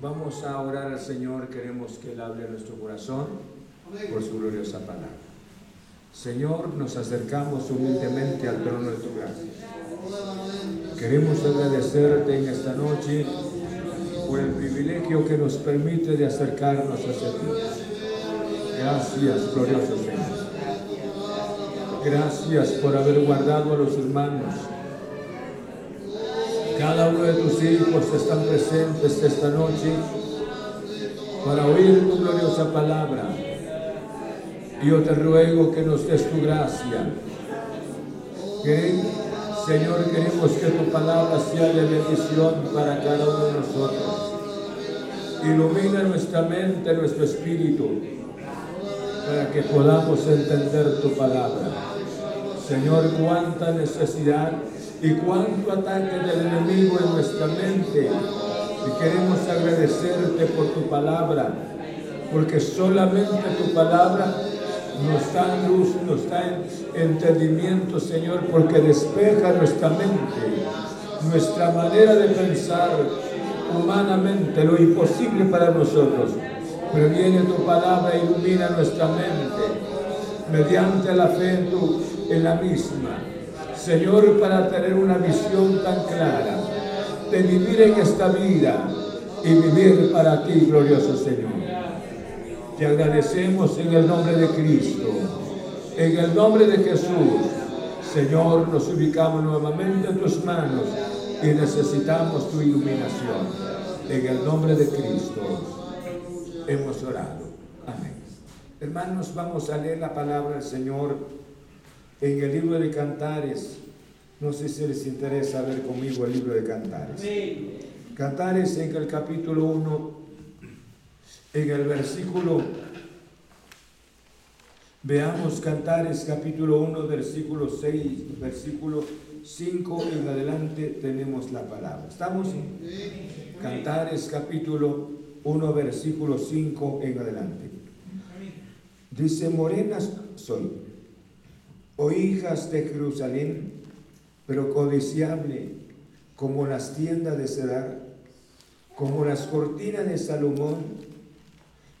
Vamos a orar al Señor, queremos que Él hable a nuestro corazón por su gloriosa palabra. Señor, nos acercamos humildemente al trono de tu gracia. Queremos agradecerte en esta noche por el privilegio que nos permite de acercarnos hacia ti. Gracias, glorioso Señor. Gracias por haber guardado a los hermanos cada uno de tus hijos están presentes esta noche para oír tu gloriosa palabra. Yo te ruego que nos des tu gracia. Señor, queremos que tu palabra sea de bendición para cada uno de nosotros. Ilumina nuestra mente, nuestro espíritu, para que podamos entender tu palabra. Señor, cuánta necesidad y cuánto ataque del enemigo en nuestra mente. Y queremos agradecerte por tu palabra, porque solamente tu palabra nos da luz, nos da entendimiento, Señor, porque despeja nuestra mente, nuestra manera de pensar humanamente, lo imposible para nosotros. Pero viene tu palabra e ilumina nuestra mente mediante la fe en, tu, en la misma. Señor, para tener una visión tan clara de vivir en esta vida y vivir para ti, glorioso Señor. Te agradecemos en el nombre de Cristo, en el nombre de Jesús. Señor, nos ubicamos nuevamente en tus manos y necesitamos tu iluminación. En el nombre de Cristo hemos orado. Amén. Hermanos, vamos a leer la palabra del Señor en el libro de Cantares. No sé si les interesa ver conmigo el libro de Cantares. Cantares en el capítulo 1 en el versículo, veamos Cantares capítulo 1, versículo 6, versículo 5 en adelante tenemos la palabra. ¿Estamos? Cantares capítulo 1, versículo 5 en adelante. Dice, morenas soy, o hijas de Jerusalén, pero codiciable como las tiendas de Cedar, como las cortinas de Salomón,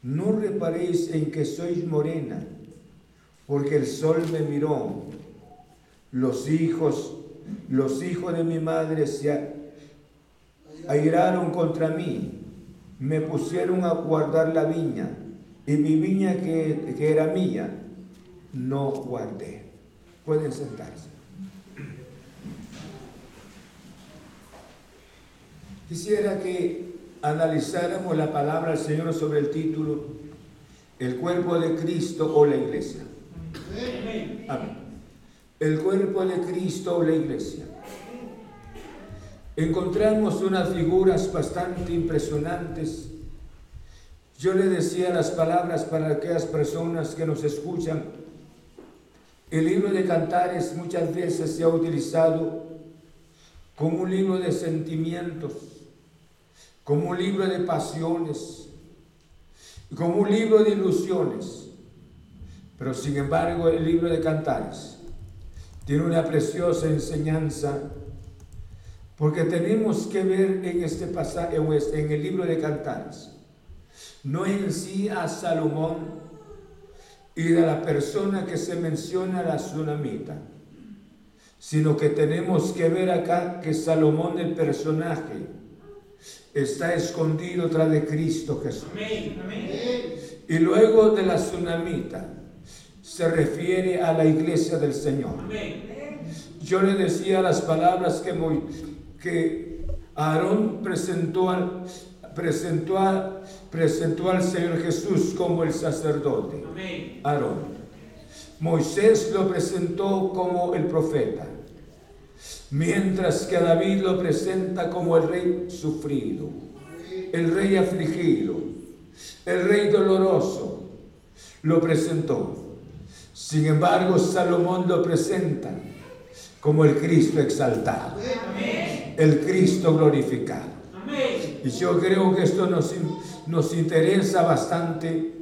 no reparéis en que sois morena, porque el sol me miró. Los hijos, los hijos de mi madre se airaron contra mí, me pusieron a guardar la viña, y mi viña que, que era mía, no guardé. Pueden sentarse. Quisiera que analizáramos la palabra del Señor sobre el título El cuerpo de Cristo o la iglesia. Amén. El cuerpo de Cristo o la iglesia. Encontramos unas figuras bastante impresionantes. Yo le decía las palabras para aquellas personas que nos escuchan. El libro de Cantares muchas veces se ha utilizado como un libro de sentimientos como un libro de pasiones, como un libro de ilusiones. Pero sin embargo el libro de Cantares tiene una preciosa enseñanza porque tenemos que ver en este pasaje, en el libro de Cantares, no en sí a Salomón y de la persona que se menciona la tsunamita, sino que tenemos que ver acá que Salomón el personaje está escondido tras de Cristo Jesús. Y luego de la tsunamita se refiere a la iglesia del Señor. Yo le decía las palabras que, que Aarón presentó al, presentó, presentó al Señor Jesús como el sacerdote. Aarón. Moisés lo presentó como el profeta mientras que David lo presenta como el rey sufrido, el rey afligido, el rey doloroso, lo presentó. Sin embargo, Salomón lo presenta como el Cristo exaltado, el Cristo glorificado. Y yo creo que esto nos, nos interesa bastante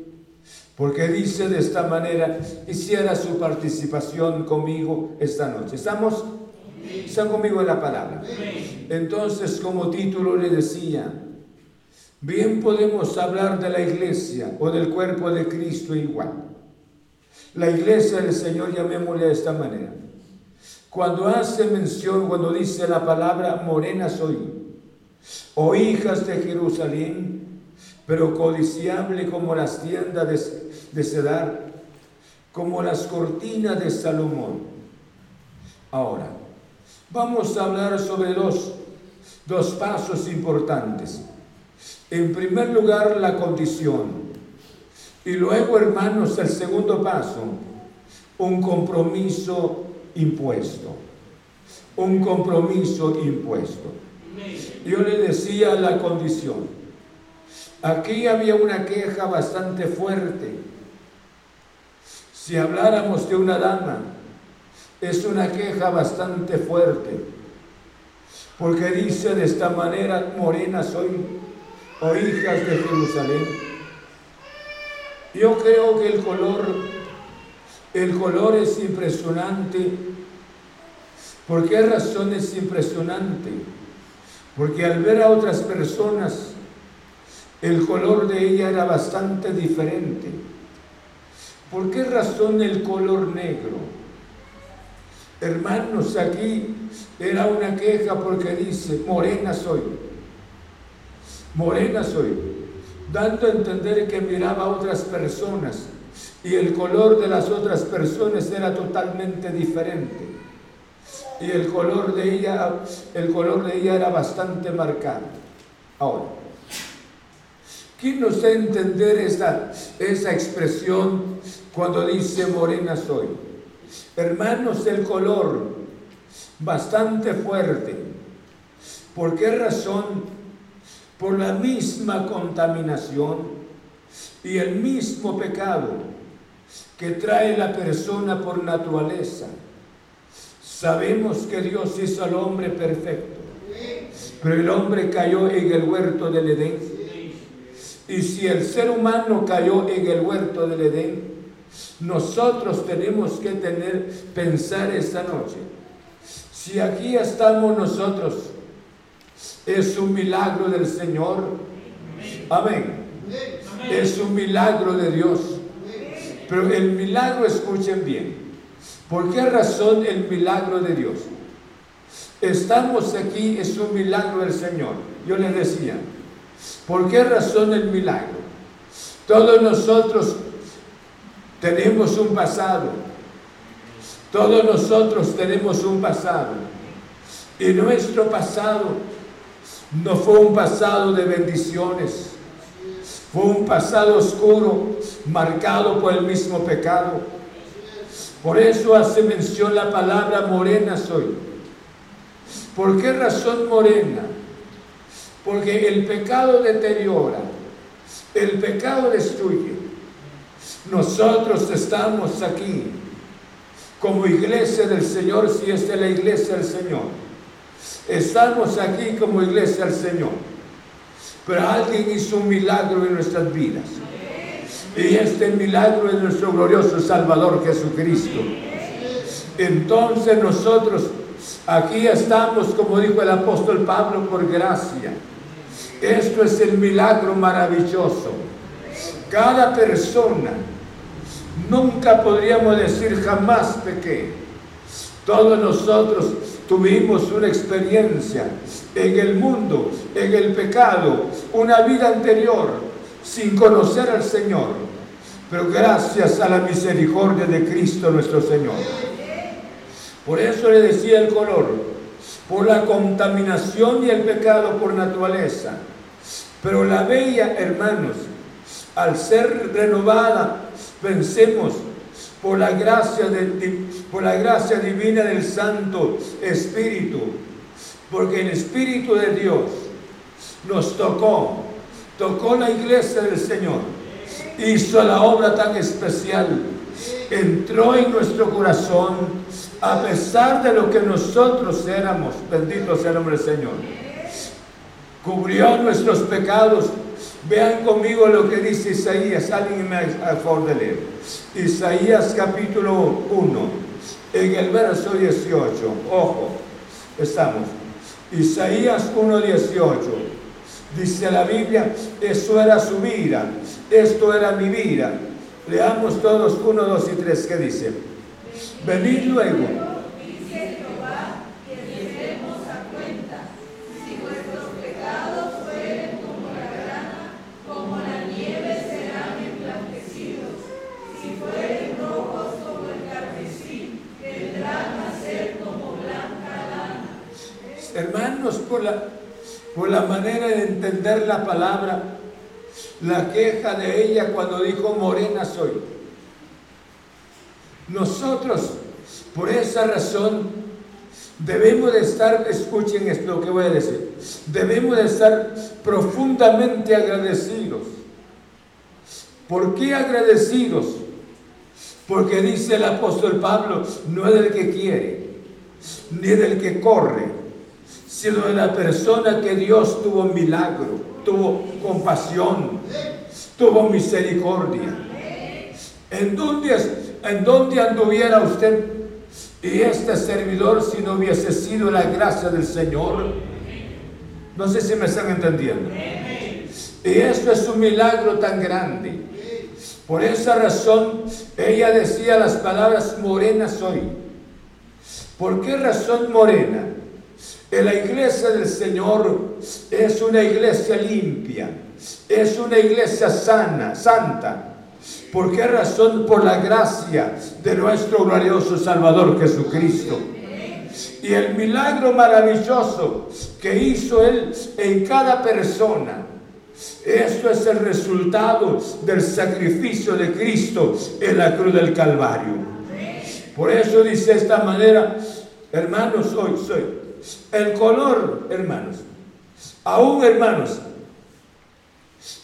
porque dice de esta manera, hiciera su participación conmigo esta noche. ¿Estamos? Están conmigo en la palabra. Entonces, como título le decía, bien podemos hablar de la iglesia o del cuerpo de Cristo igual. La iglesia del Señor, llamémosle de esta manera. Cuando hace mención, cuando dice la palabra morena soy, o hijas de Jerusalén, pero codiciable como las tiendas de, de Cedar, como las cortinas de Salomón. Ahora, Vamos a hablar sobre dos, dos pasos importantes. En primer lugar, la condición. Y luego, hermanos, el segundo paso, un compromiso impuesto. Un compromiso impuesto. Yo le decía la condición. Aquí había una queja bastante fuerte. Si habláramos de una dama, es una queja bastante fuerte. Porque dice de esta manera, morena soy, o hijas de Jerusalén. Yo creo que el color, el color es impresionante. ¿Por qué razón es impresionante? Porque al ver a otras personas, el color de ella era bastante diferente. ¿Por qué razón el color negro? Hermanos, aquí era una queja porque dice, morena soy, morena soy, dando a entender que miraba a otras personas y el color de las otras personas era totalmente diferente y el color de ella, el color de ella era bastante marcado. Ahora, ¿quién nos da a entender esa, esa expresión cuando dice morena soy? Hermanos, el color bastante fuerte. ¿Por qué razón? Por la misma contaminación y el mismo pecado que trae la persona por naturaleza Sabemos que Dios hizo al hombre perfecto, pero el hombre cayó en el huerto del Edén. Y si el ser humano cayó en el huerto del Edén, nosotros tenemos que tener, pensar esta noche. Si aquí estamos nosotros, es un milagro del Señor. Amén. Es un milagro de Dios. Pero el milagro, escuchen bien, ¿Por qué razón el milagro de Dios? Estamos aquí, es un milagro del Señor. Yo les decía, ¿por qué razón el milagro? Todos nosotros tenemos un pasado. Todos nosotros tenemos un pasado. Y nuestro pasado no fue un pasado de bendiciones. Fue un pasado oscuro, marcado por el mismo pecado por eso hace mención la palabra morena soy. ¿Por qué razón morena? Porque el pecado deteriora, el pecado destruye. Nosotros estamos aquí como iglesia del Señor, si es la iglesia del Señor. Estamos aquí como iglesia del Señor. Pero alguien hizo un milagro en nuestras vidas. Y este milagro es nuestro glorioso Salvador Jesucristo. Entonces nosotros aquí estamos, como dijo el apóstol Pablo, por gracia. Esto es el milagro maravilloso. Cada persona, nunca podríamos decir jamás pequé. Todos nosotros tuvimos una experiencia en el mundo, en el pecado, una vida anterior sin conocer al Señor, pero gracias a la misericordia de Cristo nuestro Señor. Por eso le decía el color, por la contaminación y el pecado por naturaleza. Pero la bella, hermanos, al ser renovada, pensemos por la gracia, por la gracia divina del Santo Espíritu, porque el Espíritu de Dios nos tocó tocó la iglesia del Señor, hizo la obra tan especial, entró en nuestro corazón a pesar de lo que nosotros éramos, bendito sea el nombre del Señor. Cubrió nuestros pecados. Vean conmigo lo que dice Isaías, alguien me de leer. Isaías capítulo 1, en el verso 18, ojo, estamos. Isaías 1, 18. Dice la Biblia, eso era su vida, esto era mi vida. Leamos todos uno, dos y tres, ¿qué dice? Venid luego por la manera de entender la palabra, la queja de ella cuando dijo morena soy. Nosotros, por esa razón, debemos de estar, escuchen esto que voy a decir, debemos de estar profundamente agradecidos. ¿Por qué agradecidos? Porque dice el apóstol Pablo, no es del que quiere, ni del que corre, sino de la persona que Dios tuvo milagro, tuvo compasión, tuvo misericordia. ¿En dónde, anduviera usted y este servidor si no hubiese sido la gracia del Señor? No sé si me están entendiendo. Y esto es un milagro tan grande. Por esa razón, ella decía las palabras morena soy. ¿Por qué razón morena? En la iglesia del Señor es una iglesia limpia, es una iglesia sana, santa. ¿Por qué razón? Por la gracia de nuestro glorioso Salvador Jesucristo. Y el milagro maravilloso que hizo Él en cada persona esto es el resultado del sacrificio de Cristo en la cruz del Calvario. Por eso dice de esta manera, hermanos, hoy soy. El color, hermanos, aún hermanos,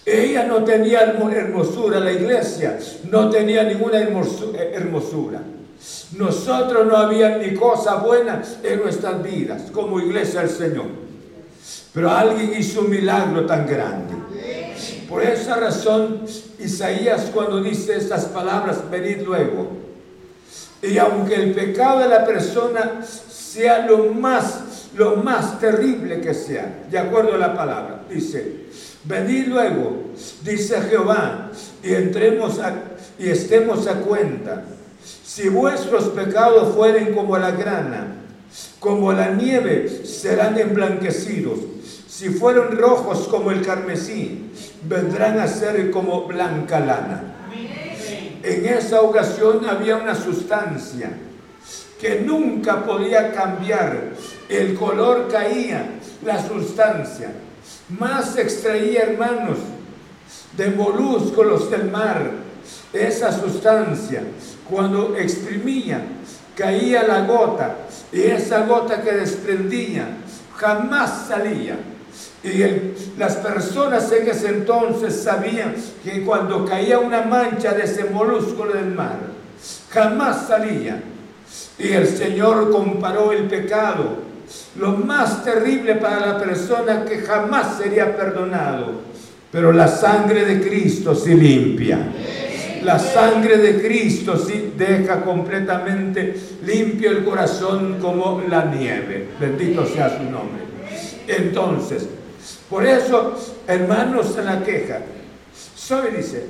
ella no tenía hermosura, la iglesia no tenía ninguna hermosura. Nosotros no había ni cosa buena en nuestras vidas como iglesia del Señor. Pero alguien hizo un milagro tan grande. Por esa razón, Isaías cuando dice estas palabras, venid luego. Y aunque el pecado de la persona sea lo más, lo más terrible que sea, de acuerdo a la palabra, dice, venid luego, dice Jehová, y entremos y estemos a cuenta. Si vuestros pecados fueren como la grana, como la nieve, serán emblanquecidos. Si fueron rojos como el carmesí, vendrán a ser como blanca lana. En esa ocasión había una sustancia que nunca podía cambiar. El color caía, la sustancia. Más extraía, hermanos, de moluscos del mar, esa sustancia. Cuando exprimía, caía la gota y esa gota que desprendía jamás salía. Y las personas en ese entonces sabían que cuando caía una mancha de ese molusco del mar, jamás salía. Y el Señor comparó el pecado, lo más terrible para la persona que jamás sería perdonado. Pero la sangre de Cristo sí limpia. La sangre de Cristo sí deja completamente limpio el corazón como la nieve. Bendito sea su nombre. Entonces, por eso, hermanos, en la queja, soy, dice,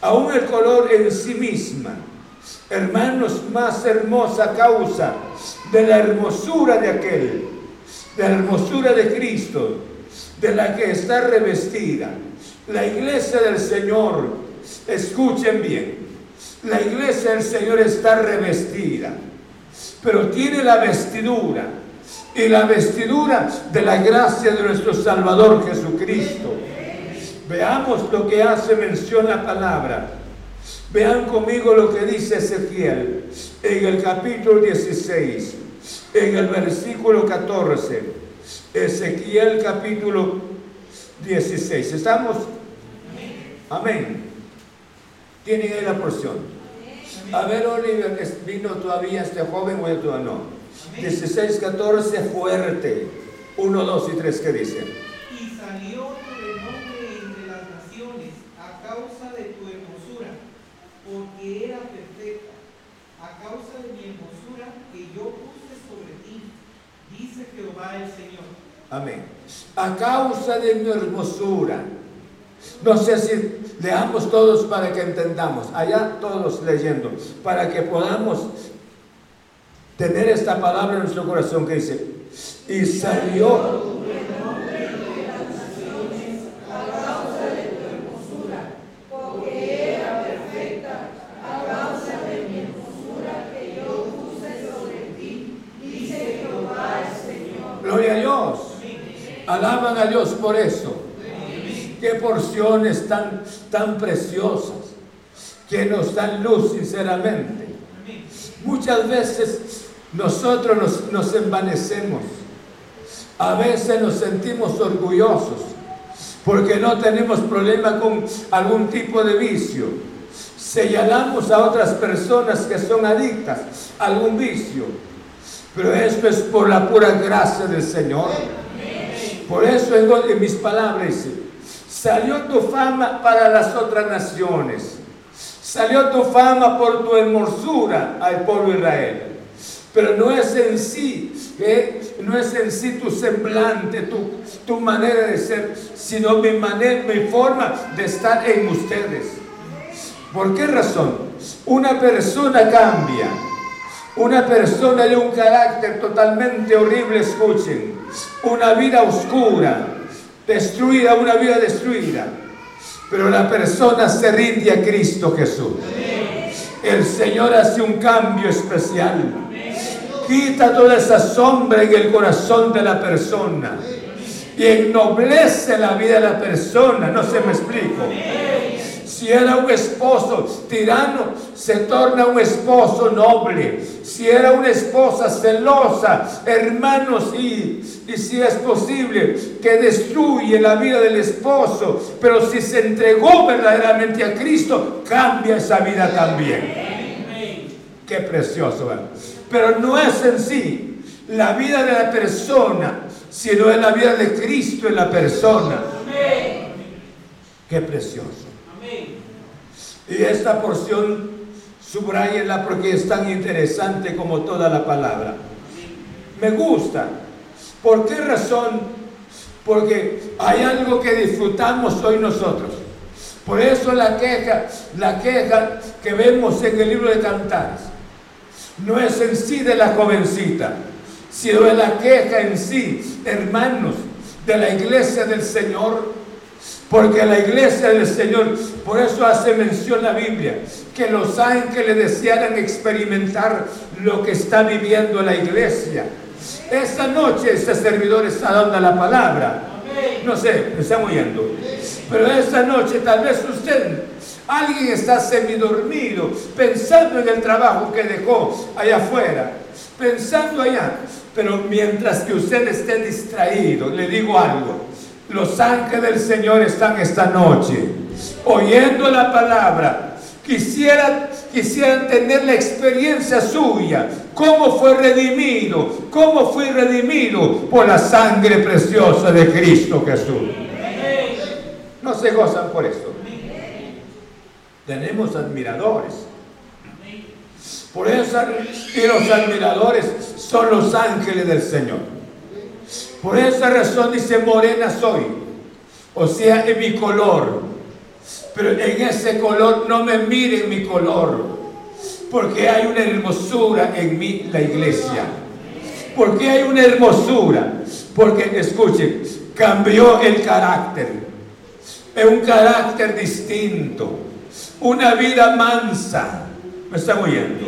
aún el color en sí misma, hermanos, más hermosa causa de la hermosura de aquel, de la hermosura de Cristo, de la que está revestida. La iglesia del Señor, escuchen bien, la iglesia del Señor está revestida, pero tiene la vestidura y la vestidura de la gracia de nuestro Salvador Jesucristo. Veamos lo que hace mención la palabra. Vean conmigo lo que dice Ezequiel en el capítulo 16, en el versículo 14. Ezequiel capítulo 16. ¿Estamos? Amén. Tienen ahí la porción. A ver, Oliver, ¿vino todavía este joven o todavía no? 16, 14, fuerte. 1, 2 y 3, ¿qué dice? Y salió tu renombre entre las naciones a causa de tu hermosura, porque era perfecta, a causa de mi hermosura que yo puse sobre ti, dice Jehová el Señor. Amén. A causa de mi hermosura. No sé si leamos todos para que entendamos. Allá todos leyendo. Para que podamos tener esta palabra en nuestro corazón que dice, y salió Alaban a Dios por eso. Qué porciones tan, tan preciosas que nos dan luz sinceramente. Muchas veces nosotros nos, nos envanecemos. A veces nos sentimos orgullosos porque no tenemos problema con algún tipo de vicio. Señalamos a otras personas que son adictas a algún vicio. Pero esto es por la pura gracia del Señor. Por eso en, mis palabras salió tu fama para las otras naciones. Salió tu fama por tu hermosura al pueblo Israel. Pero no es en sí, ¿eh? no es en sí tu semblante, tu, tu manera de ser, sino mi manera, mi forma de estar en ustedes. ¿Por qué razón? Una persona cambia. Una persona de un carácter totalmente horrible, escuchen. Una vida oscura, destruida, una vida destruida. Pero la persona se rinde a Cristo Jesús. El Señor hace un cambio especial. Quita toda esa sombra en el corazón de la persona. Y ennoblece la vida de la persona. No se me explico. Si era un esposo tirano, se torna un esposo noble. Si era una esposa celosa, hermanos, y, y si es posible que destruye la vida del esposo, pero si se entregó verdaderamente a Cristo, cambia esa vida también. Qué precioso. Pero no es en sí la vida de la persona, sino es la vida de Cristo en la persona. Qué precioso. Y esta porción subrayenla porque es tan interesante como toda la palabra. Me gusta. ¿Por qué razón? Porque hay algo que disfrutamos hoy nosotros. Por eso la queja, la queja que vemos en el libro de Cantares, no es en sí de la jovencita, sino de la queja en sí, hermanos, de la iglesia del Señor porque la iglesia del Señor, por eso hace mención la Biblia, que los ángeles desearan experimentar lo que está viviendo la iglesia. Esta noche este servidor está dando la palabra. No sé, me están oyendo. Pero esta noche tal vez usted, alguien está semidormido, pensando en el trabajo que dejó allá afuera, pensando allá. Pero mientras que usted esté distraído, le digo algo, los ángeles del Señor están esta noche oyendo la palabra. Quisieran, quisieran tener la experiencia suya. Cómo fue redimido. Cómo fue redimido por la sangre preciosa de Cristo Jesús. No se gozan por esto. Tenemos admiradores. Por eso, y los admiradores son los ángeles del Señor. Por esa razón dice, morena soy. O sea, en mi color. Pero en ese color no me miren mi color. Porque hay una hermosura en mí, la iglesia. Porque hay una hermosura. Porque, escuchen, cambió el carácter. Es un carácter distinto. Una vida mansa. ¿Me están oyendo?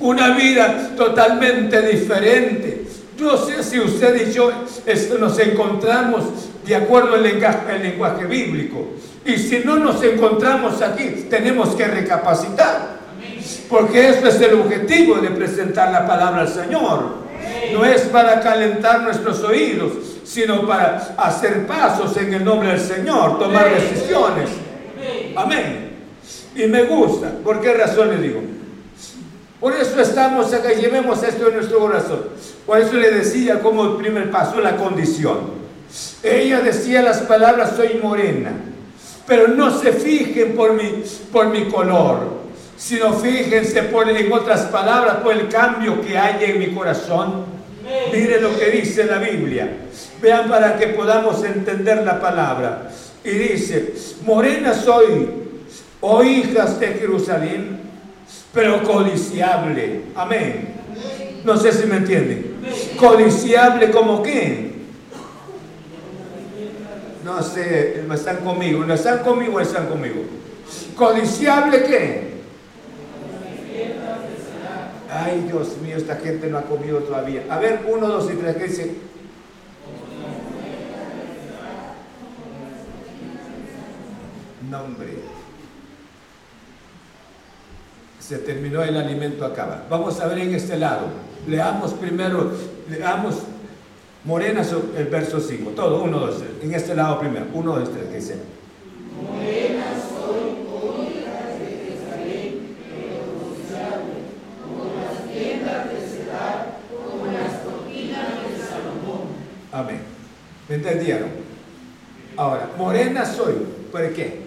Una vida totalmente diferente no sé si usted y yo nos encontramos de acuerdo al lenguaje, lenguaje bíblico. Y si no nos encontramos aquí, tenemos que recapacitar. Porque eso es el objetivo de presentar la palabra al Señor. No es para calentar nuestros oídos, sino para hacer pasos en el nombre del Señor, tomar decisiones. Amén. Y me gusta. ¿Por qué razón le digo? Por eso estamos acá llevemos esto en nuestro corazón. Por eso le decía como el primer paso, la condición. Ella decía las palabras, soy morena. Pero no se fijen por mi, por mi color, sino fíjense por, en otras palabras por el cambio que hay en mi corazón. Mire lo que dice la Biblia. Vean para que podamos entender la palabra. Y dice, morena soy, oh hijas de Jerusalén pero codiciable. Amén. No sé si me entienden. Codiciable como qué. No sé, no están conmigo, no están conmigo, no están conmigo. Codiciable qué. Ay, Dios mío, esta gente no ha comido todavía. A ver, uno, dos y tres, ¿qué dice? Nombre. Se terminó el alimento acaba. Vamos a ver en este lado. Leamos primero, leamos Morena el verso 5. Todo, uno, dos, tres. En este lado primero. Uno, dos, tres, que dice. Morena soy, hija de Jerusalén, negociable, como las tiendas de Cedar, como las cortinas de Salomón. Amén. ¿Me entendieron? Ahora, morena soy. ¿Por qué?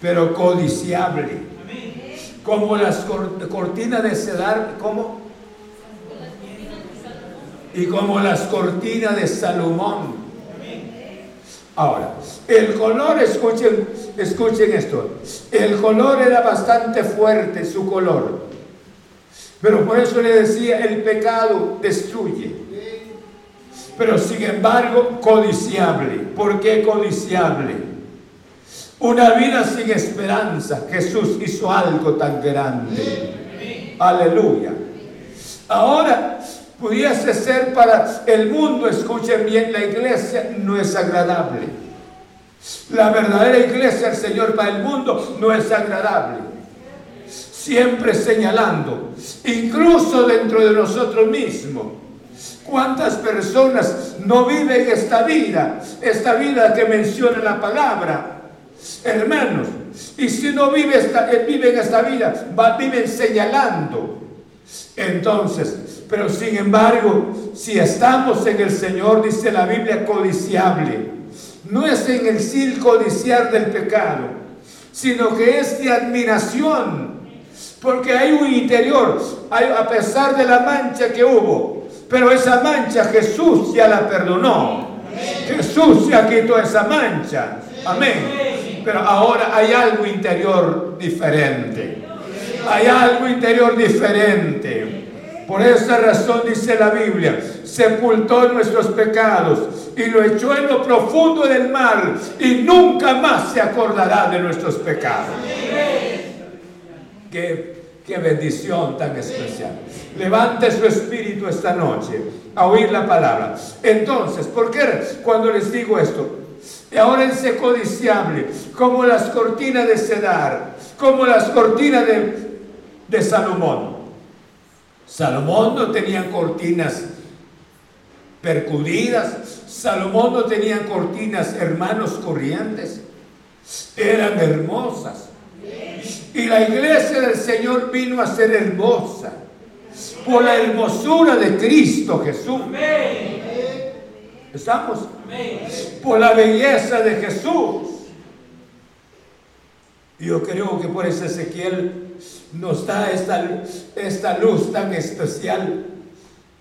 Pero codiciable. Como las cortinas de Cedar, ¿cómo? y como las cortinas de Salomón. Ahora, el color, escuchen, escuchen esto, el color era bastante fuerte, su color. Pero por eso le decía, el pecado destruye. Pero sin embargo, codiciable. ¿Por qué codiciable? Una vida sin esperanza. Jesús hizo algo tan grande. Aleluya. Ahora, pudiese ser para el mundo, escuchen bien, la iglesia no es agradable. La verdadera iglesia, el Señor, para el mundo no es agradable. Siempre señalando, incluso dentro de nosotros mismos. ¿Cuántas personas no viven esta vida? Esta vida que menciona la palabra. Hermanos, y si no vive esta, eh, viven esta vida, viven señalando. Entonces, pero sin embargo, si estamos en el Señor, dice la Biblia, codiciable, no es en el sí codiciar del pecado, sino que es de admiración, porque hay un interior, a pesar de la mancha que hubo, pero esa mancha Jesús ya la perdonó. Jesús ya quitó esa mancha. Amén. Pero ahora hay algo interior diferente. Hay algo interior diferente. Por esa razón dice la Biblia, sepultó nuestros pecados y lo echó en lo profundo del mar y nunca más se acordará de nuestros pecados. Qué, qué bendición tan especial. Levante su espíritu esta noche a oír la palabra. Entonces, ¿por qué cuando les digo esto? Y ahora en codiciable, como las cortinas de Cedar, como las cortinas de, de Salomón. Salomón no tenía cortinas percudidas, Salomón no tenía cortinas hermanos corrientes, eran hermosas. Y la iglesia del Señor vino a ser hermosa por la hermosura de Cristo Jesús. ¿Estamos? Por la belleza de Jesús. Yo creo que por ese Ezequiel nos da esta, esta luz tan especial,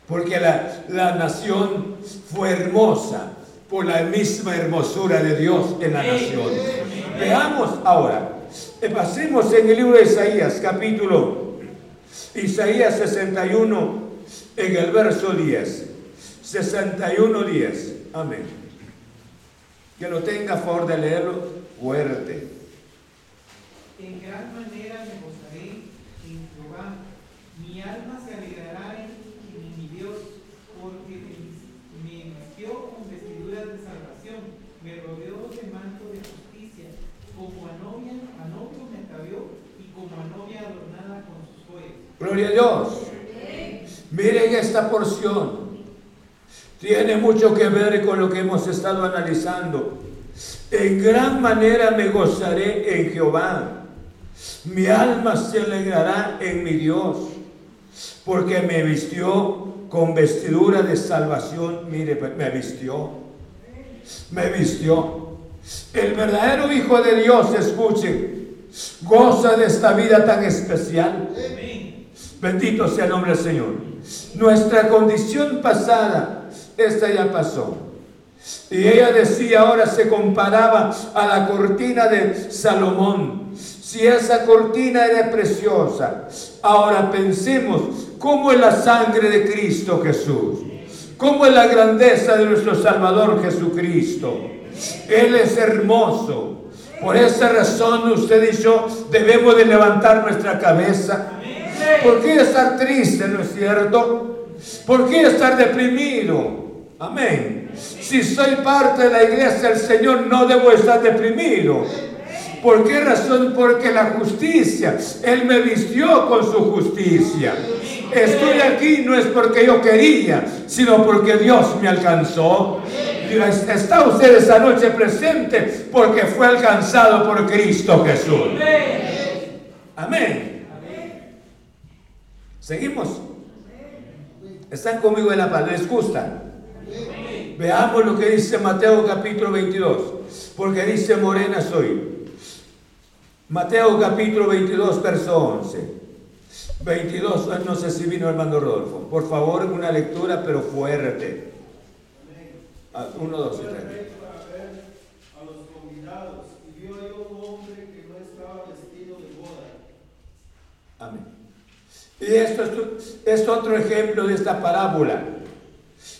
porque la, la nación fue hermosa por la misma hermosura de Dios en la nación. Veamos ahora, pasemos en el libro de Isaías, capítulo Isaías 61, en el verso 10. 61, 10. Amén. Que lo tenga favor de leerlo fuerte. En gran manera me mi alma se alegrará en, mi Dios, porque me vistió con vestiduras de salvación, me rodeó de manto de justicia, como a novia, a novio me atavió y como a novia adornada con sus joyas. Gloria a Dios. Miren esta porción. Tiene mucho que ver con lo que hemos estado analizando. En gran manera me gozaré en Jehová. Mi alma se alegrará en mi Dios porque me vistió con vestidura de salvación. Mire, me vistió. Me vistió. El verdadero Hijo de Dios, escuche, goza de esta vida tan especial. Bendito sea el nombre del Señor. Nuestra condición pasada, esta ya pasó. Y ella decía, ahora se comparaba a la cortina de Salomón. Si esa cortina era preciosa, ahora pensemos cómo es la sangre de Cristo Jesús, cómo es la grandeza de nuestro Salvador Jesucristo. Él es hermoso. Por esa razón usted y yo debemos de levantar nuestra cabeza. ¿Por qué estar triste, no es cierto? ¿Por qué estar deprimido? Amén. Si soy parte de la iglesia del Señor, no debo estar deprimido. ¿Por qué razón? Porque la justicia, Él me vistió con su justicia. Estoy aquí no es porque yo quería, sino porque Dios me alcanzó. Está usted esta noche presente porque fue alcanzado por Cristo Jesús. Amén. Seguimos. Están conmigo en la paz. ¿Les gusta? Veamos lo que dice Mateo capítulo 22. Porque dice morena soy. Mateo capítulo 22, verso 11. 22, no sé si vino hermano Rodolfo. Por favor, una lectura, pero fuerte. Ah, uno, dos y tres. A los convidados, y vio un hombre que no estaba vestido de boda. Amén. Y esto es, es otro ejemplo de esta parábola.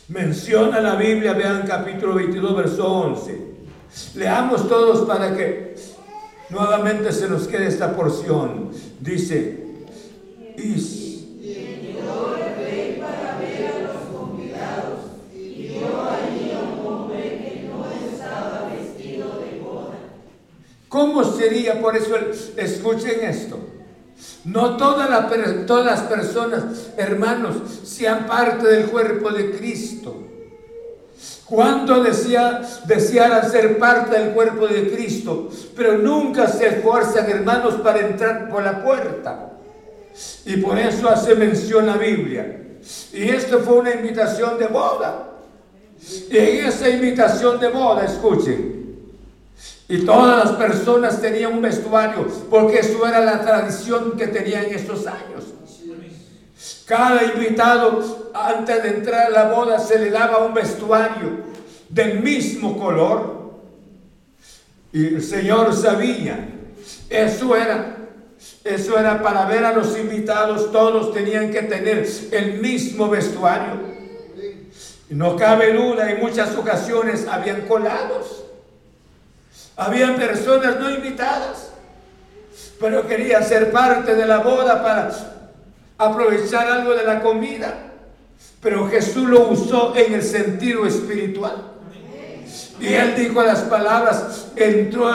Menciona la Biblia, vean capítulo 22, verso 11. Leamos todos para que Nuevamente se nos queda esta porción. Dice, y. ¿Cómo sería? Por eso, escuchen esto. No todas las personas, hermanos, sean parte del cuerpo de Cristo. Cuando decía, desearan ser parte del cuerpo de Cristo, pero nunca se esfuerzan, hermanos, para entrar por la puerta. Y por eso hace mención la Biblia. Y esto fue una invitación de boda. Y en esa invitación de boda, escuchen, y todas las personas tenían un vestuario, porque eso era la tradición que tenían en estos años. Cada invitado, antes de entrar a la boda, se le daba un vestuario del mismo color. Y el Señor sabía, eso era, eso era para ver a los invitados, todos tenían que tener el mismo vestuario. No cabe duda, en muchas ocasiones habían colados, habían personas no invitadas, pero querían ser parte de la boda para aprovechar algo de la comida. Pero Jesús lo usó en el sentido espiritual. Y él dijo las palabras, entró,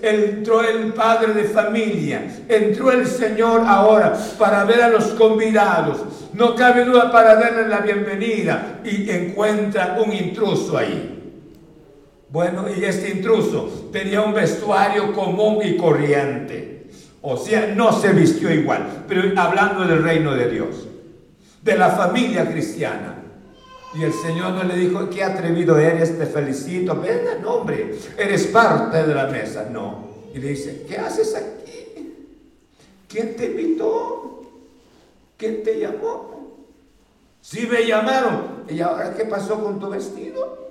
entró el padre de familia, entró el Señor ahora para ver a los convidados. No cabe duda para darle la bienvenida y encuentra un intruso ahí. Bueno, y este intruso tenía un vestuario común y corriente. O sea, no se vistió igual, pero hablando del reino de Dios, de la familia cristiana. Y el Señor no le dijo, qué atrevido eres, te felicito, venga, no hombre, eres parte de la mesa. No. Y le dice, ¿qué haces aquí? ¿Quién te invitó? ¿Quién te llamó? Si me llamaron. ¿Y ahora qué pasó con tu vestido?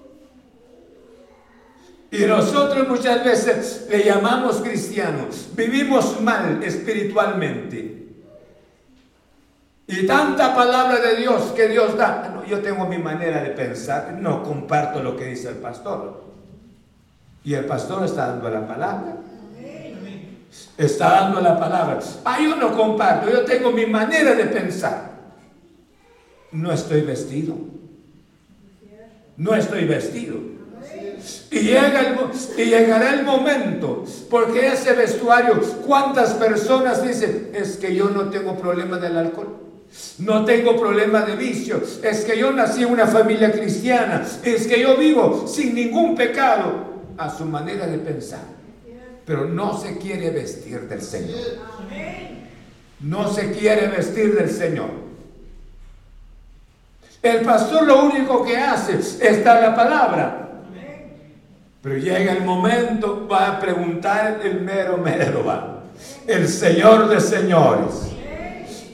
Y nosotros muchas veces le llamamos cristianos. Vivimos mal espiritualmente. Y tanta palabra de Dios que Dios da. Ah, yo tengo mi manera de pensar. No comparto lo que dice el pastor. Y el pastor está dando la palabra. Está dando la palabra. Ah, yo no comparto. Yo tengo mi manera de pensar. No estoy vestido. No estoy vestido. Y, llega el, y llegará el momento, porque ese vestuario, ¿cuántas personas dicen? Es que yo no tengo problema del alcohol. No tengo problema de vicio. Es que yo nací en una familia cristiana. Es que yo vivo sin ningún pecado a su manera de pensar. Pero no se quiere vestir del Señor. No se quiere vestir del Señor. El pastor lo único que hace es dar la palabra. Pero llega el momento, va a preguntar el mero mero, va. El Señor de señores.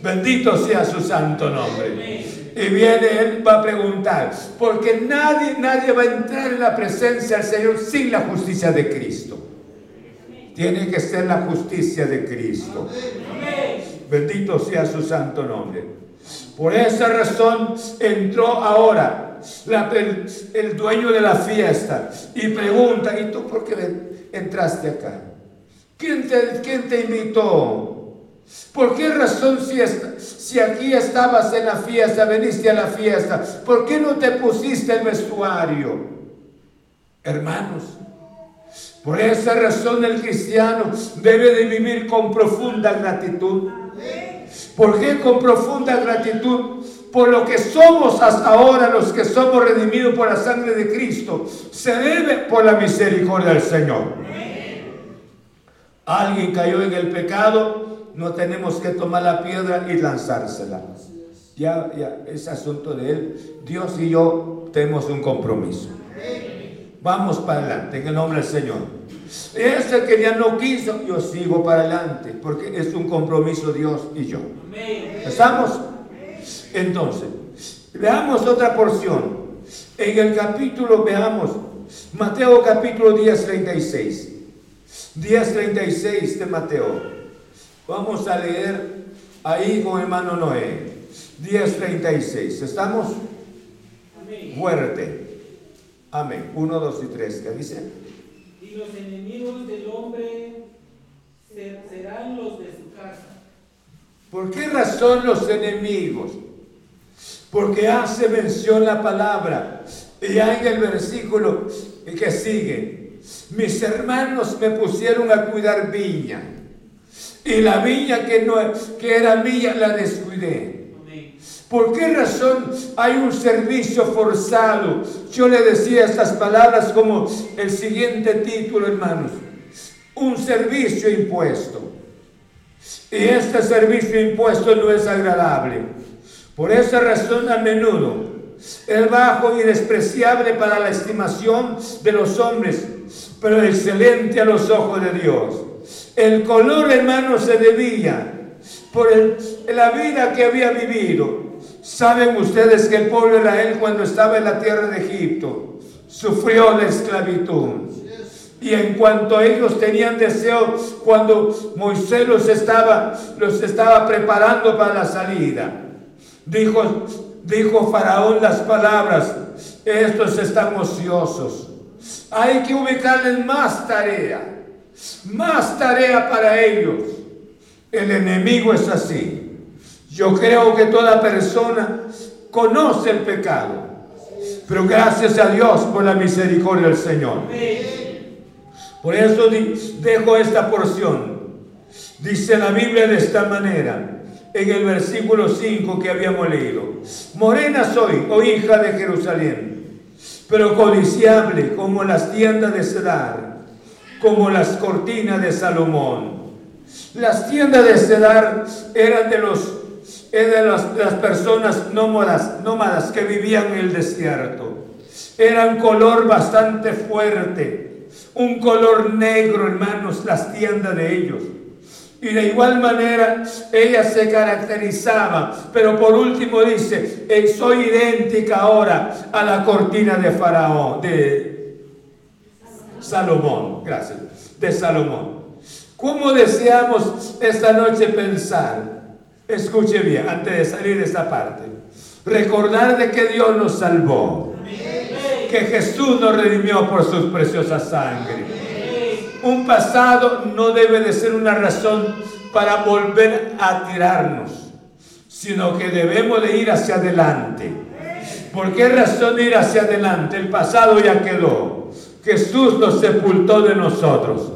Bendito sea su santo nombre. Y viene él, va a preguntar, porque nadie, nadie va a entrar en la presencia del Señor sin la justicia de Cristo. Tiene que ser la justicia de Cristo. Bendito sea su santo nombre. Por esa razón entró ahora el, dueño de la fiesta y pregunta, ¿y tú por qué entraste acá? ¿Quién te, invitó? ¿Por qué razón si, si aquí estabas en la fiesta, veniste a la fiesta, por qué no te pusiste el vestuario? Hermanos, por esa razón el cristiano debe de vivir con profunda gratitud. ¿Por qué con profunda gratitud? Por lo que somos hasta ahora, los que somos redimidos por la sangre de Cristo, se debe por la misericordia del Señor. Alguien cayó en el pecado, no tenemos que tomar la piedra y lanzársela. Ya, ya, es asunto de él. Dios y yo tenemos un compromiso. Vamos para adelante, en el nombre del Señor. Ese que ya no quiso, yo sigo para adelante, porque es un compromiso Dios y yo. ¿Estamos? Entonces, veamos otra porción. En el capítulo, veamos, Mateo capítulo 10, 36. 10, 36 de Mateo. Vamos a leer ahí con hermano Noé. 10, 36. ¿Estamos? Fuerte. Amén. 1, 2 y 3. ¿Qué dice? Y los enemigos del hombre serán los de su casa. ¿Por qué razón los enemigos? Porque hace mención la palabra. Y hay en el versículo que sigue. Mis hermanos me pusieron a cuidar viña. Y la viña que, no, que era mía la descuidé. ¿Por qué razón hay un servicio forzado? Yo le decía estas palabras como el siguiente título, hermanos. Un servicio impuesto. Y este servicio impuesto no es agradable. Por esa razón a menudo es bajo y despreciable para la estimación de los hombres, pero excelente a los ojos de Dios. El color, hermanos, se debía por la vida que había vivido Saben ustedes que el pueblo de Israel cuando estaba en la tierra de Egipto sufrió la esclavitud. Y en cuanto ellos tenían deseo, cuando Moisés los estaba, los estaba preparando para la salida, dijo, dijo Faraón las palabras, estos están ociosos. Hay que ubicarles más tarea, más tarea para ellos. El enemigo es así. Yo creo que toda persona conoce el pecado, pero gracias a Dios por la misericordia del Señor. Por eso dejo esta porción. Dice la Biblia de esta manera, en el versículo 5 que habíamos leído. Morena soy, oh hija de Jerusalén, pero codiciable como las tiendas de Cedar, como las cortinas de Salomón. Las tiendas de Cedar eran de los de las, personas nómadas, nómadas que vivían en el desierto. Eran color bastante fuerte, un color negro, hermanos, las tiendas de ellos. Y de igual manera ella se caracterizaba, pero por último dice, eh, soy idéntica ahora a la cortina de Faraón, de Salomón, gracias, de Salomón. ¿Cómo deseamos esta noche pensar Escuche bien, antes de salir de esta parte. Recordar de que Dios nos salvó. Que Jesús nos redimió por sus preciosas sangre. Un pasado no debe de ser una razón para volver a tirarnos, sino que debemos de ir hacia adelante. ¿Por qué razón ir hacia adelante? El pasado ya quedó. Jesús nos sepultó de nosotros.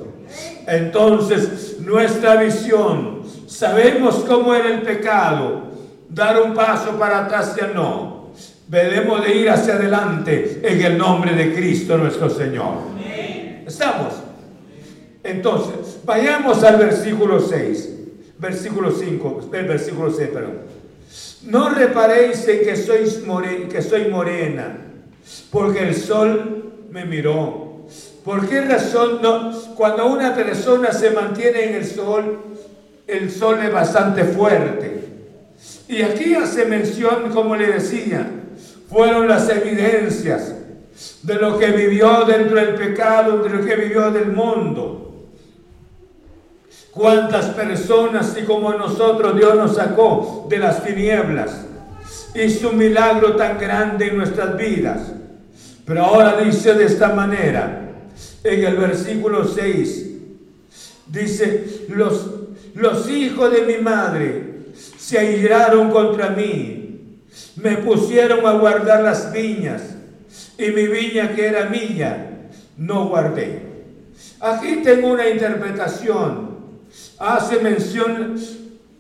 Entonces, nuestra visión Sabemos cómo era el pecado. Dar un paso para atrás ya no. Debemos de ir hacia adelante en el nombre de Cristo nuestro Señor. ¿Estamos? Entonces, vayamos al versículo 6. Versículo 5, el versículo 6, perdón. No reparéis en que, sois que soy morena, porque el sol me miró. ¿Por qué razón no? Cuando una persona se mantiene en el sol, el sol es bastante fuerte. Y aquí hace mención, como le decía, fueron las evidencias de lo que vivió dentro del pecado, de lo que vivió del mundo. Cuántas personas y como nosotros Dios nos sacó de las tinieblas. Hizo un milagro tan grande en nuestras vidas. Pero ahora dice de esta manera, en el versículo 6, Dice, los, los hijos de mi madre se airaron contra mí, me pusieron a guardar las viñas y mi viña que era mía, no guardé. Aquí tengo una interpretación. Hace mención,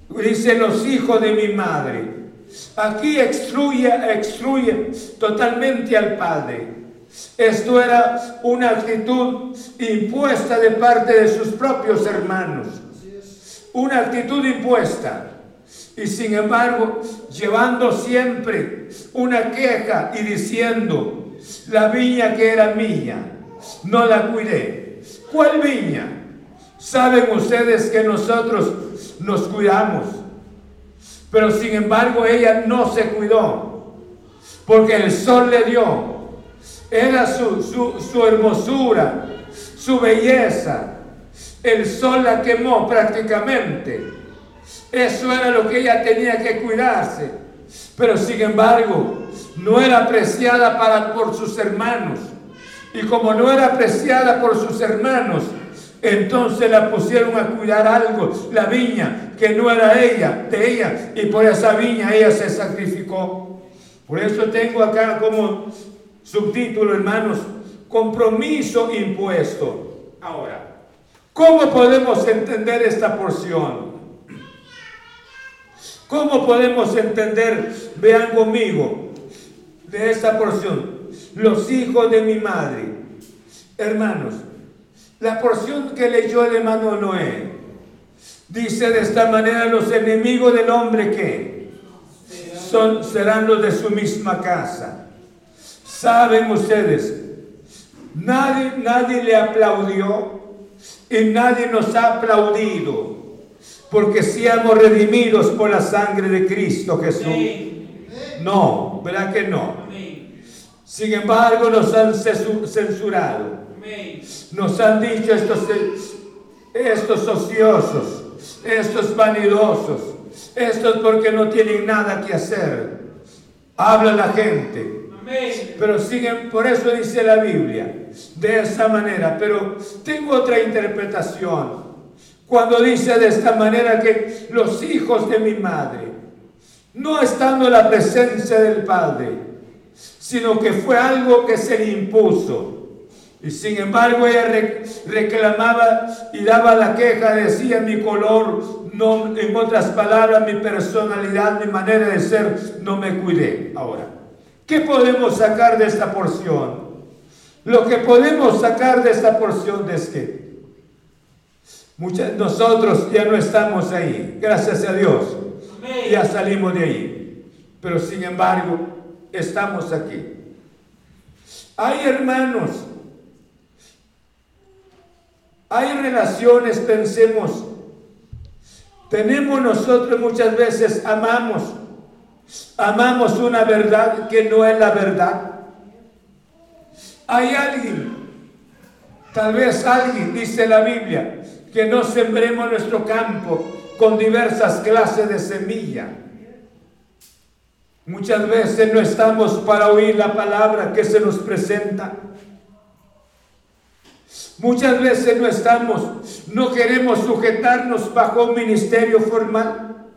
dice los hijos de mi madre. Aquí extruye, extruye totalmente al Padre. Esto era una actitud impuesta de parte de sus propios hermanos. Una actitud impuesta. Y sin embargo, llevando siempre una queja y diciendo, la viña que era mía, no la cuidé. ¿Cuál viña? Saben ustedes que nosotros nos cuidamos, pero sin embargo ella no se cuidó, porque el sol le dio era su, su, hermosura, su belleza. El sol la quemó prácticamente. Eso era lo que ella tenía que cuidarse. Pero sin embargo, no era apreciada por sus hermanos. Y como no era apreciada por sus hermanos, entonces la pusieron a cuidar algo, la viña, que no era ella, de ella. Y por esa viña ella se sacrificó. Por eso tengo acá como Subtítulo, hermanos, compromiso impuesto. Ahora, ¿cómo podemos entender esta porción? ¿Cómo podemos entender, vean conmigo, de esta porción? Los hijos de mi madre. Hermanos, la porción que leyó el hermano Noé dice de esta manera los enemigos del hombre que son, serán los de su misma casa. Saben ustedes, nadie, nadie le aplaudió y nadie nos ha aplaudido porque seamos redimidos por la sangre de Cristo Jesús. No, ¿verdad que no? Sin embargo, nos han censurado. Nos han dicho estos, estos ociosos, estos vanidosos, estos porque no tienen nada que hacer. Habla la gente. Pero siguen, por eso dice la Biblia, de esa manera. Pero tengo otra interpretación. Cuando dice de esta manera que los hijos de mi madre, no estando en la presencia del Padre, sino que fue algo que se le impuso. Y sin embargo ella reclamaba y daba la queja, decía mi color, en otras palabras, mi personalidad, mi manera de ser, no me cuidé. Ahora, ¿Qué podemos sacar de esta porción? Lo que podemos sacar de esta porción es que muchas, nosotros ya no estamos ahí, gracias a Dios. Ya salimos de ahí. Pero sin embargo, estamos aquí. Hay hermanos, hay relaciones, pensemos. Tenemos nosotros muchas veces, amamos Amamos una verdad que no es la verdad. Hay alguien, tal vez alguien, dice la Biblia, que no sembremos nuestro campo con diversas clases de semilla. Muchas veces no estamos para oír la palabra que se nos presenta. Muchas veces no estamos, no queremos sujetarnos bajo un ministerio formal.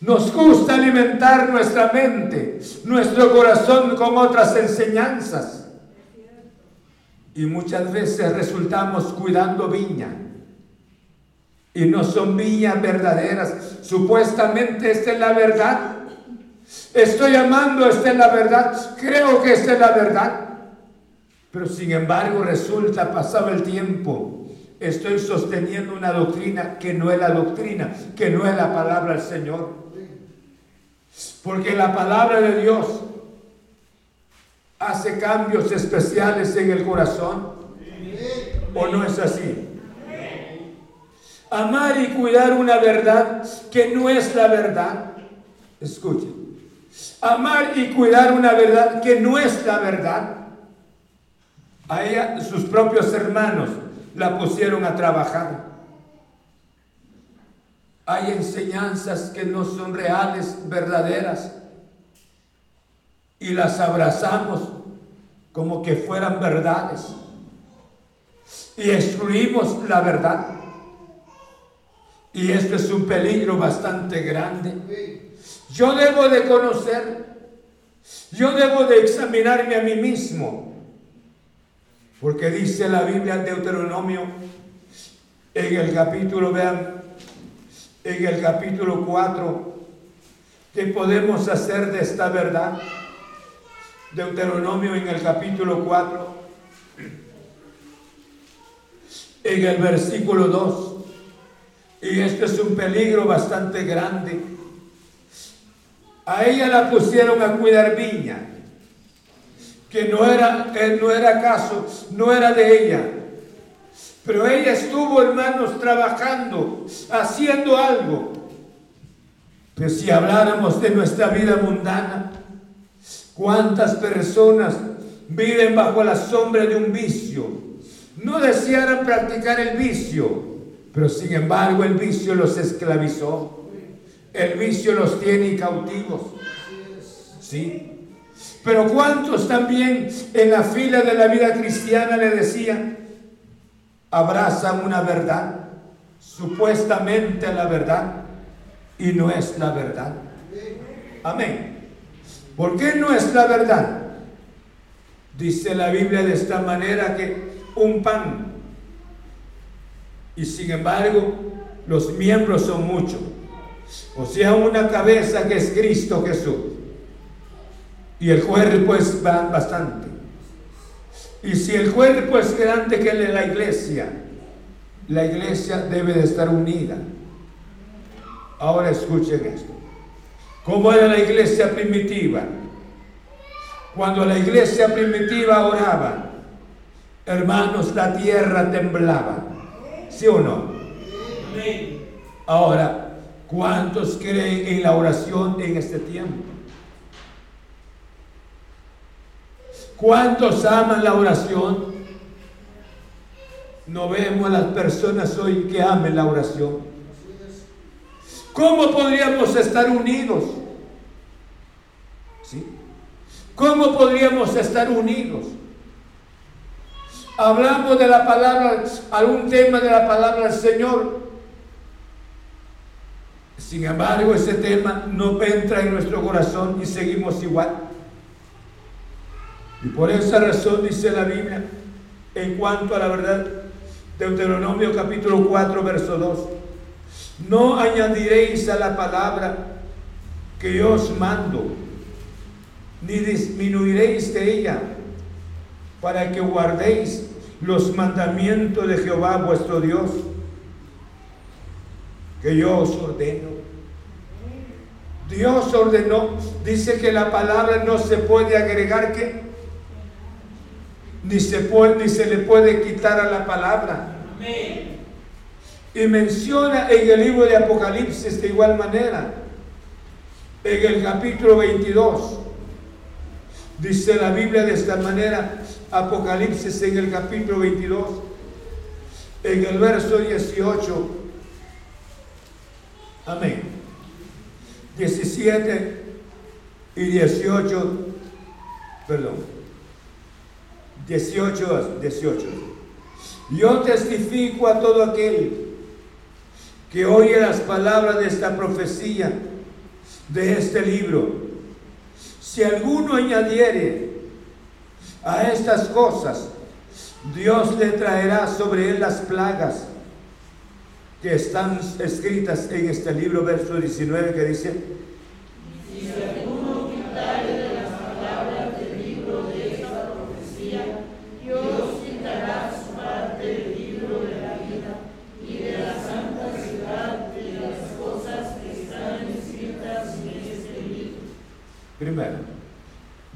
Nos gusta alimentar nuestra mente, nuestro corazón con otras enseñanzas. Y muchas veces resultamos cuidando viña. Y no son viñas verdaderas. Supuestamente esta es la verdad. Estoy amando, esta es la verdad. Creo que esta es la verdad. Pero sin embargo resulta, pasado el tiempo, estoy sosteniendo una doctrina que no es la doctrina, que no es la palabra del Señor. Porque la palabra de Dios hace cambios especiales en el corazón. ¿O no es así? Amar y cuidar una verdad que no es la verdad. Escuchen. Amar y cuidar una verdad que no es la verdad. A ella, sus propios hermanos la pusieron a trabajar. Hay enseñanzas que no son reales, verdaderas, y las abrazamos como que fueran verdades. y excluimos la verdad. Y esto es un peligro bastante grande. Yo debo de conocer, yo debo de examinarme a mí mismo, porque dice la Biblia en Deuteronomio, en el capítulo, vean, en el capítulo 4, que podemos hacer de esta verdad. Deuteronomio en el capítulo 4, en el versículo 2. Y este es un peligro bastante grande. A ella la pusieron a cuidar viña, que no era, que no era caso, no era de ella. Pero ella estuvo, hermanos, trabajando, haciendo algo. Pero si habláramos de nuestra vida mundana, ¿cuántas personas viven bajo la sombra de un vicio? no desearan practicar el vicio, pero sin embargo el vicio los esclavizó. El vicio los tiene cautivos. ¿Sí? Pero ¿cuántos también en la fila de la vida cristiana le decían, abrazan una verdad, supuestamente la verdad, y no es la verdad? Amén. ¿Por qué no es la verdad? Dice la Biblia de esta manera que un pan. Y sin embargo, los miembros son muchos. O sea, una cabeza que es Cristo Jesús. Y el cuerpo es bastante. Y si el cuerpo es grande que la iglesia, la iglesia debe de estar unida. Ahora escuchen esto. ¿Cómo era la iglesia primitiva? Cuando la iglesia primitiva oraba, Hermanos, la tierra temblaba. ¿Sí o no? Ahora, ¿cuántos creen en la oración en este tiempo? ¿Cuántos aman la oración? No vemos a las personas hoy que amen la oración. ¿Cómo podríamos estar unidos? ¿Cómo podríamos estar unidos? hablamos de la palabra, algún tema de la palabra del Señor. Sin embargo, ese tema no entra en nuestro corazón y seguimos igual. Y por esa razón dice la Biblia, en cuanto a la verdad, Deuteronomio capítulo 4, verso 2, no añadiréis a la palabra que yo os mando, ni disminuiréis de ella, para que guardéis los mandamientos de Jehová vuestro Dios, que yo os ordeno. Dios ordenó, dice que la palabra no se puede agregar que ni se puede ni se le puede quitar a la palabra. Y menciona en el libro de Apocalipsis de igual manera, en el capítulo 22, dice la Biblia de esta manera, Apocalipsis en el capítulo 22, en el verso 18. Amén. 17 y 18, perdón. 18, 18. Yo testifico a todo aquel que oye las palabras de esta profecía, de este libro. Si alguno añadiere a estas cosas, Dios le traerá sobre él las plagas que están escritas en este libro, verso 19, que dice,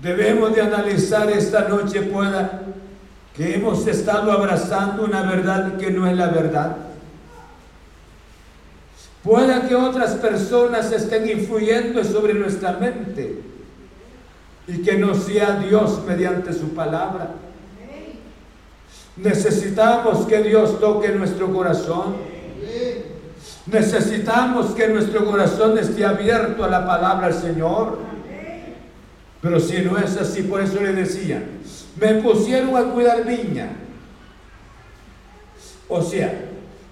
Debemos de analizar esta noche, pueda, que hemos estado abrazando una verdad que no es la verdad. Pueda que otras personas estén influyendo sobre nuestra mente y que no sea Dios mediante su palabra. Necesitamos que Dios toque nuestro corazón. Necesitamos que nuestro corazón esté abierto a la palabra del Señor. Pero si no es así, por eso le decía, me pusieron a cuidar viña. O sea,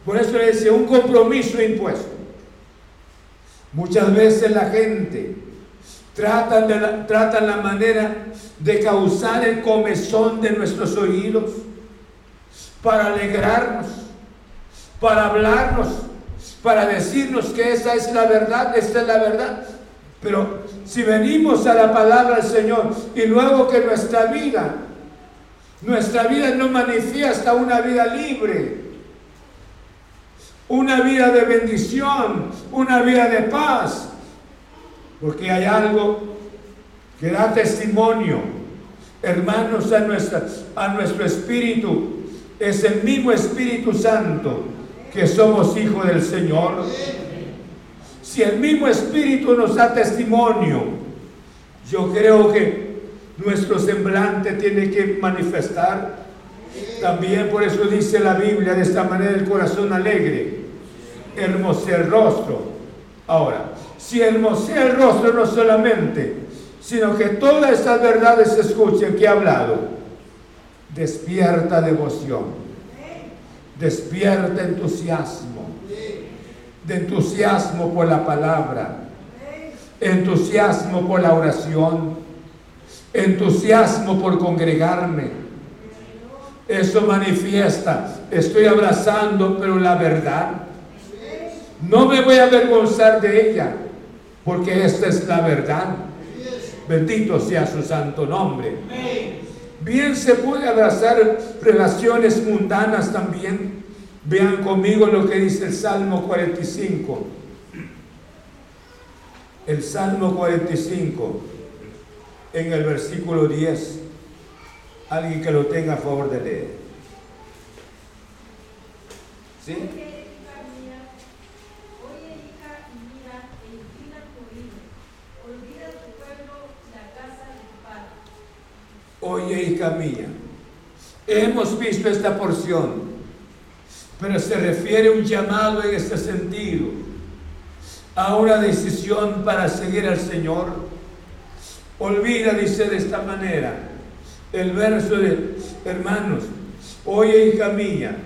por eso le dice un compromiso impuesto. Muchas veces la gente trata, de la, trata la manera de causar el comezón de nuestros oídos para alegrarnos, para hablarnos, para decirnos que esa es la verdad, esta es la verdad. Pero si venimos a la palabra del Señor y luego que nuestra vida, nuestra vida no manifiesta una vida libre, una vida de bendición, una vida de paz, porque hay algo que da testimonio, hermanos, a, nuestro espíritu, es el mismo Espíritu Santo que somos hijos del Señor. Si el mismo Espíritu nos da testimonio, yo creo que nuestro semblante tiene que manifestar. También por eso dice la Biblia de esta manera el corazón alegre, hermosea el rostro. Ahora, si hermosea el rostro no solamente, sino que todas estas verdades se escuchen que he hablado, despierta devoción, despierta entusiasmo de entusiasmo por la palabra, entusiasmo por la oración, entusiasmo por congregarme. Eso manifiesta, estoy abrazando, pero la verdad. No me voy a avergonzar de ella, porque esta es la verdad. Bendito sea su santo nombre. Bien se puede abrazar relaciones mundanas también Vean conmigo lo que dice el Salmo 45. El Salmo 45, en el versículo 10. Alguien que lo tenga a favor de leer. ¿Sí? Oye, hija mía, hemos visto esta porción pero se refiere un llamado en este sentido, a una decisión para seguir al Señor. Olvida, dice de esta manera, el verso de, hermanos, oye hija mía,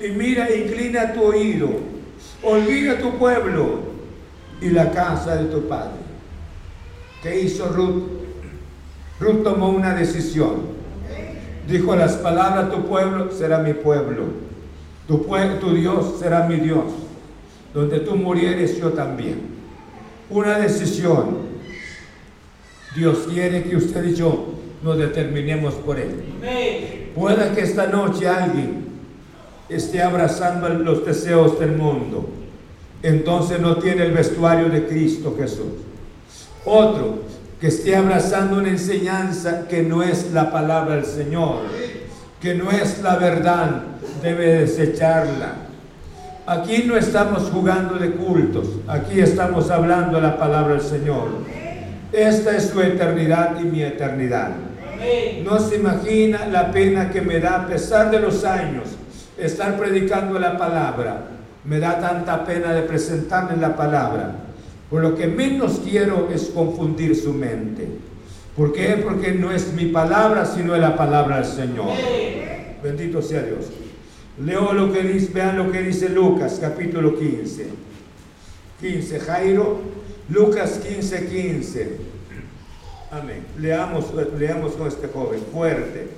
y mira, inclina tu oído, olvida tu pueblo y la casa de tu padre. ¿Qué hizo Ruth? Ruth tomó una decisión. Dijo las palabras, tu pueblo será mi pueblo tu, tu Dios será mi Dios. Donde tú murieres, yo también. Una decisión. Dios quiere que usted y yo nos determinemos por Él. Pueda que esta noche alguien esté abrazando los deseos del mundo. Entonces no tiene el vestuario de Cristo Jesús. Otro que esté abrazando una enseñanza que no es la palabra del Señor, que no es la verdad, debe desecharla. Aquí no estamos jugando de cultos, aquí estamos hablando la palabra del Señor. Esta es su eternidad y mi eternidad. No se imagina la pena que me da a pesar de los años estar predicando la palabra. Me da tanta pena de presentarle la palabra. Por lo que menos quiero es confundir su mente. ¿Por qué? Porque no es mi palabra, sino la palabra del Señor. Bendito sea Dios. Leo lo que dice, vean lo que dice Lucas, capítulo 15. 15, Jairo, Lucas 15, 15. Amén. Leamos, leamos con este joven, fuerte.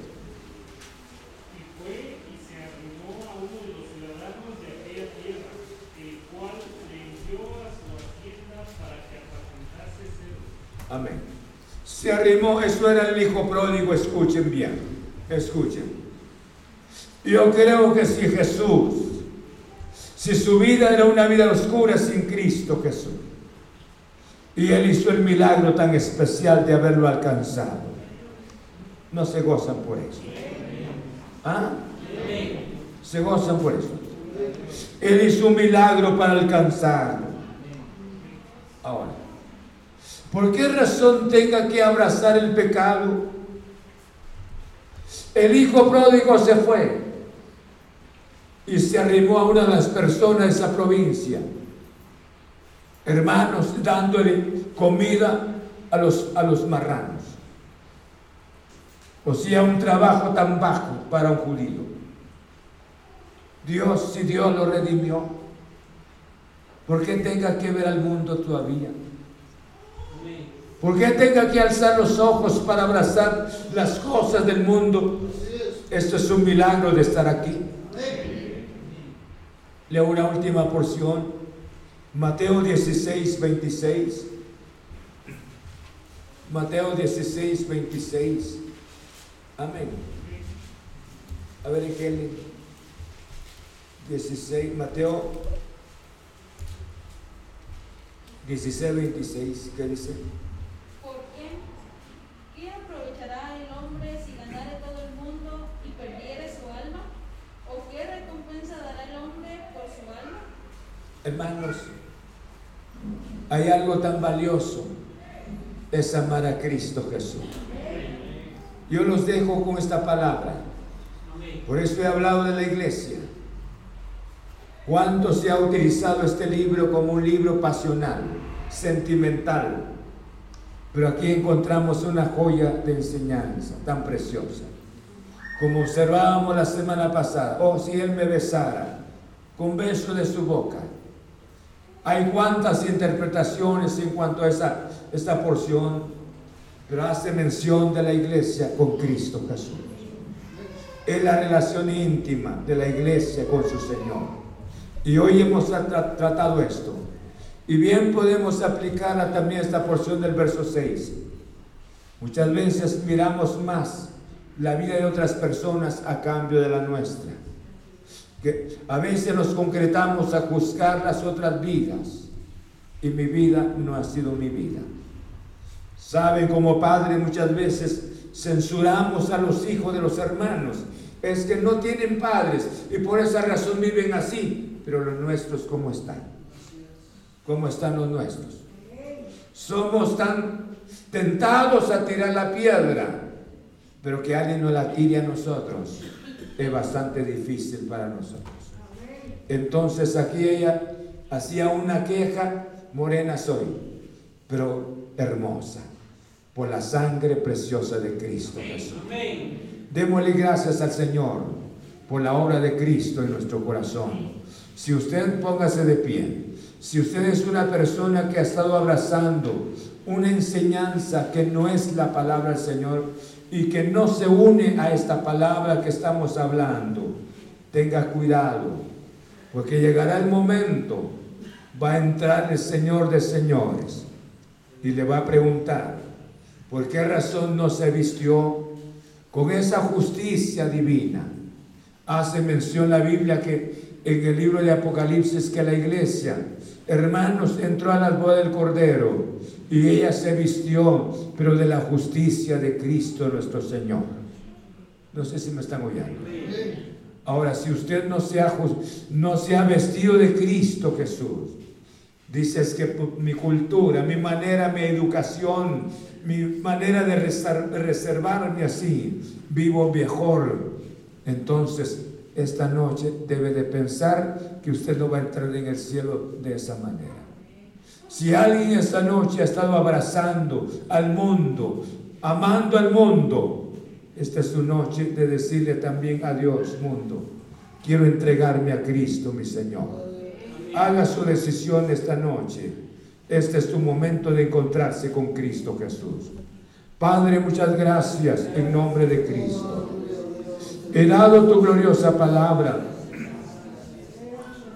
Y fue y se arrimó a uno de los ciudadanos de aquella tierra, el cual le envió a su hacienda para que apacentase cerdos. Amén. Se arrimó, eso era el hijo pródigo, escuchen bien, escuchen. Yo creo que si Jesús, si su vida era una vida oscura sin Cristo Jesús, y Él hizo el milagro tan especial de haberlo alcanzado, no se gozan por eso. ¿Ah? Se gozan por eso. Él hizo un milagro para alcanzarlo. Ahora, ¿por qué razón tenga que abrazar el pecado? El hijo pródigo se fue y se arrimó a una de las personas de esa provincia, hermanos, dándole comida a los, a los marranos. O sea, un trabajo tan bajo para un judío. Dios, si Dios lo redimió, ¿por qué tenga que ver al mundo todavía? ¿Por qué tenga que alzar los ojos para abrazar las cosas del mundo? Esto es un milagro de estar aquí. Leo una última porción. Mateo 16, 26. Mateo 16, 26. Amén. A ver, Kelly. 16, Mateo 16, 26. ¿Qué dice? ¿Por qué? ¿Qué aprovechará el hombre si ganare todo el mundo y perdiere su alma? ¿O qué recompensa dará el hombre por su alma? Hermanos, hay algo tan valioso, es amar a Cristo Jesús. Yo los dejo con esta palabra. Por eso he hablado de la iglesia. ¿Cuánto se ha utilizado este libro como un libro pasional, sentimental? Pero aquí encontramos una joya de enseñanza tan preciosa. Como observábamos la semana pasada, oh, si Él me besara con beso de su boca. Hay cuantas interpretaciones en cuanto a esa, esta porción, pero hace mención de la iglesia con Cristo Jesús. Es la relación íntima de la iglesia con su Señor. Y hoy hemos tratado esto. Y bien podemos aplicarla también esta porción del verso 6. Muchas veces miramos más la vida de otras personas a cambio de la nuestra. A veces nos concretamos a juzgar las otras vidas y mi vida no ha sido mi vida. Saben, como padre muchas veces censuramos a los hijos de los hermanos. Es que no tienen padres y por esa razón viven así pero los nuestros, ¿cómo están? ¿Cómo están los nuestros? Somos tan tentados a tirar la piedra, pero que alguien nos la tire a nosotros es bastante difícil para nosotros. Entonces aquí ella hacía una queja, morena soy, pero hermosa, por la sangre preciosa de Cristo Jesús. Démosle gracias al Señor por la obra de Cristo en nuestro corazón. Si usted póngase de pie, si usted es una persona que ha estado abrazando una enseñanza que no es la palabra del Señor y que no se une a esta palabra que estamos hablando, tenga cuidado, porque llegará el momento, va a entrar el Señor de señores y le va a preguntar, ¿por qué razón no se vistió con esa justicia divina? Hace mención la Biblia que en el libro de Apocalipsis que la iglesia, hermanos, entró a las bodas del Cordero y ella se vistió, pero de la justicia de Cristo nuestro Señor. No sé si me están oyendo. Ahora, si usted no se ha, no se ha vestido de Cristo Jesús, dices que mi cultura, mi manera, mi educación, mi manera de reservarme así, vivo mejor. Entonces, esta noche debe de pensar que usted no va a entrar en el cielo de esa manera. Si alguien esta noche ha estado abrazando al mundo, amando al mundo, esta es su noche de decirle también a Dios, mundo, quiero entregarme a Cristo, mi Señor. Haga su decisión esta noche. Este es tu momento de encontrarse con Cristo Jesús. Padre, muchas gracias en nombre de Cristo. He dado tu gloriosa palabra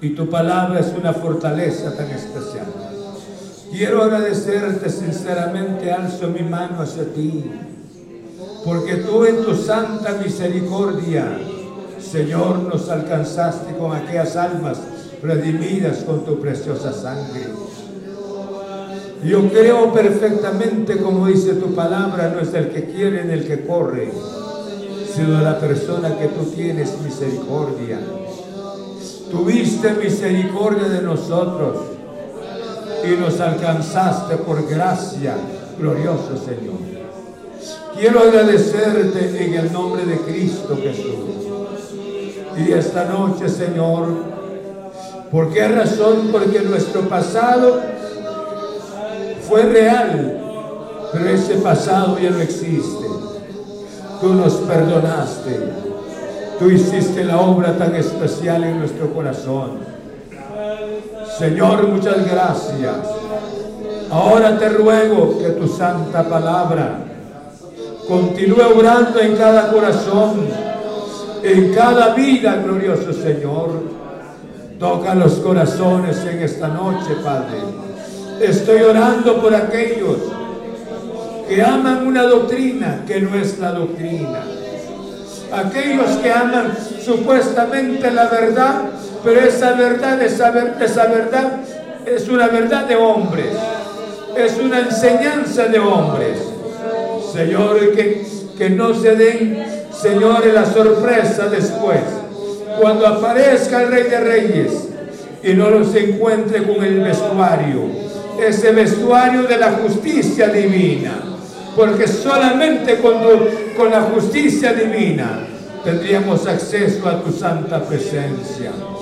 y tu palabra es una fortaleza tan especial. Quiero agradecerte sinceramente, alzo mi mano hacia ti, porque tú en tu santa misericordia, Señor, nos alcanzaste con aquellas almas redimidas con tu preciosa sangre. Yo creo perfectamente, como dice tu palabra, no es el que quiere ni el que corre, sino la persona que tú tienes misericordia. Tuviste misericordia de nosotros y nos alcanzaste por gracia, glorioso Señor. Quiero agradecerte en el nombre de Cristo Jesús. Y esta noche, Señor, ¿por qué razón? Porque nuestro pasado fue real, pero ese pasado ya no existe tú nos perdonaste. Tú hiciste la obra tan especial en nuestro corazón. Señor, muchas gracias. Ahora te ruego que tu santa palabra continúe orando en cada corazón, en cada vida, glorioso Señor. Toca los corazones en esta noche, Padre. Estoy orando por aquellos que aman una doctrina que no es la doctrina. Aquellos que aman supuestamente la verdad, pero esa verdad, esa, verdad es una verdad de hombres, es una enseñanza de hombres. Señor, que, que no se den, señores, la sorpresa después, cuando aparezca el Rey de Reyes y no los encuentre con el vestuario, ese vestuario de la justicia divina porque solamente con, con la justicia divina tendríamos acceso a tu santa presencia.